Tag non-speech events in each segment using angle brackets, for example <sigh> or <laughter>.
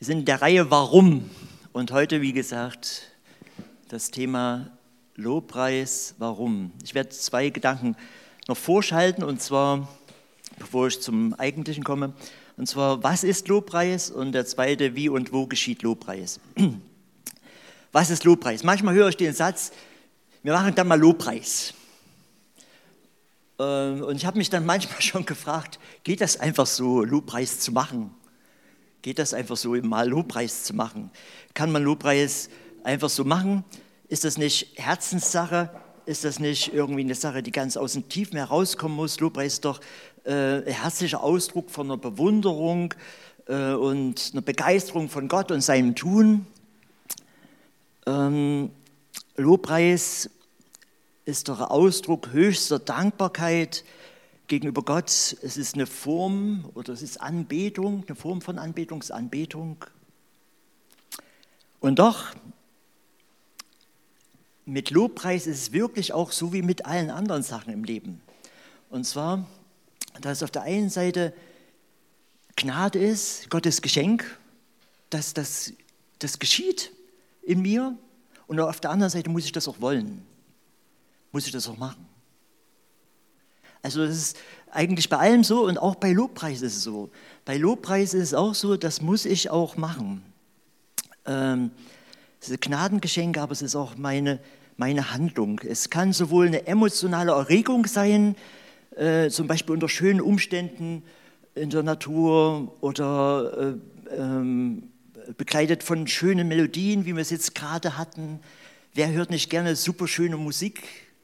Wir sind in der Reihe Warum und heute, wie gesagt, das Thema Lobpreis, warum. Ich werde zwei Gedanken noch vorschalten und zwar, bevor ich zum Eigentlichen komme, und zwar, was ist Lobpreis und der zweite, wie und wo geschieht Lobpreis. <clears throat> Was ist Lobpreis? Manchmal höre ich den Satz, wir machen dann mal Lobpreis. Ähm, und ich habe mich dann <laughs> manchmal schon gefragt, geht das einfach so, Lobpreis zu machen? Geht das einfach so, mal Lobpreis zu machen? Kann man Lobpreis einfach so machen? Ist das nicht Herzenssache? Ist das nicht irgendwie eine Sache, die ganz aus dem Tiefen herauskommen muss? Lobpreis ist doch äh, ein herzlicher Ausdruck von einer Bewunderung äh, und einer Begeisterung von Gott und seinem Tun. Ähm, Lobpreis ist doch ein Ausdruck höchster Dankbarkeit, gegenüber Gott. Es ist eine Form oder es ist Anbetung, eine Form von Anbetungsanbetung. Und doch, mit Lobpreis ist es wirklich auch so wie mit allen anderen Sachen im Leben. Und zwar, dass auf der einen Seite Gnade ist, Gottes Geschenk, dass das, das geschieht in mir. Und auf der anderen Seite muss ich das auch wollen, muss ich das auch machen. Also das ist eigentlich bei allem so und auch bei Lobpreis ist es so. Bei Lobpreis ist es auch so, das muss ich auch machen. Ähm, es ist ein Gnadengeschenk, aber es ist auch meine, meine Handlung. Es kann sowohl eine emotionale Erregung sein, äh, zum Beispiel unter schönen Umständen in der Natur oder äh, ähm, begleitet von schönen Melodien, wie wir es jetzt gerade hatten. Wer hört nicht gerne super schöne Musik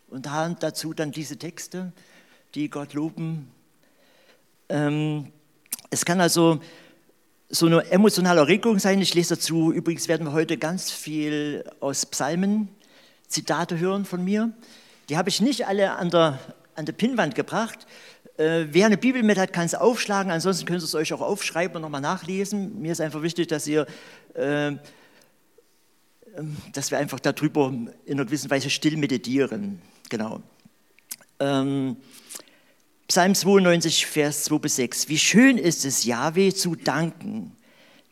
und dazu dann diese Texte? Die Gott loben. Ähm, es kann also so eine emotionale Erregung sein. Ich lese dazu, übrigens werden wir heute ganz viel aus Psalmen Zitate hören von mir. Die habe ich nicht alle an der, an der Pinnwand gebracht. Äh, wer eine Bibel mit hat, kann es aufschlagen. Ansonsten könnt ihr es euch auch aufschreiben und nochmal nachlesen. Mir ist einfach wichtig, dass ihr, äh, dass wir einfach darüber in einer gewissen Weise still meditieren. Genau. Ähm, Psalm 92, Vers 2 bis 6. Wie schön ist es, Yahweh zu danken,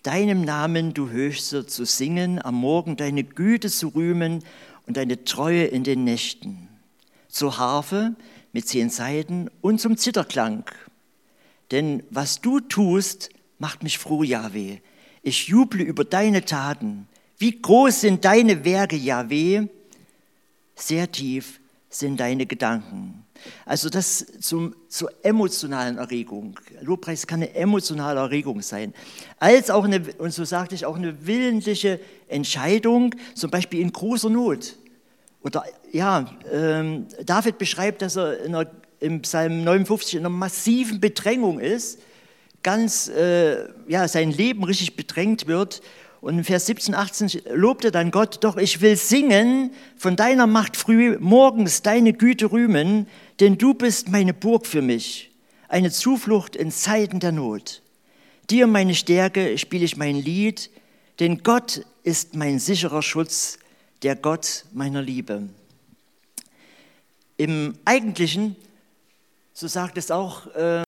deinem Namen, du Höchster, zu singen, am Morgen deine Güte zu rühmen und deine Treue in den Nächten. Zur Harfe mit zehn Seiten und zum Zitterklang. Denn was du tust, macht mich froh, Yahweh. Ich juble über deine Taten. Wie groß sind deine Werke, Yahweh? Sehr tief sind deine Gedanken. Also das zum, zur emotionalen Erregung. Lobpreis kann eine emotionale Erregung sein. Als auch eine, und so sagte ich, auch eine willentliche Entscheidung, zum Beispiel in großer Not. Oder ja, ähm, David beschreibt, dass er einer, im Psalm 59 in einer massiven Bedrängung ist, ganz, äh, ja, sein Leben richtig bedrängt wird und in Vers 17, 18 lobte dann Gott, doch ich will singen von deiner Macht früh morgens, deine Güte rühmen, denn du bist meine Burg für mich, eine Zuflucht in Zeiten der Not. Dir, meine Stärke, spiele ich mein Lied, denn Gott ist mein sicherer Schutz, der Gott meiner Liebe. Im Eigentlichen, so sagt es auch äh,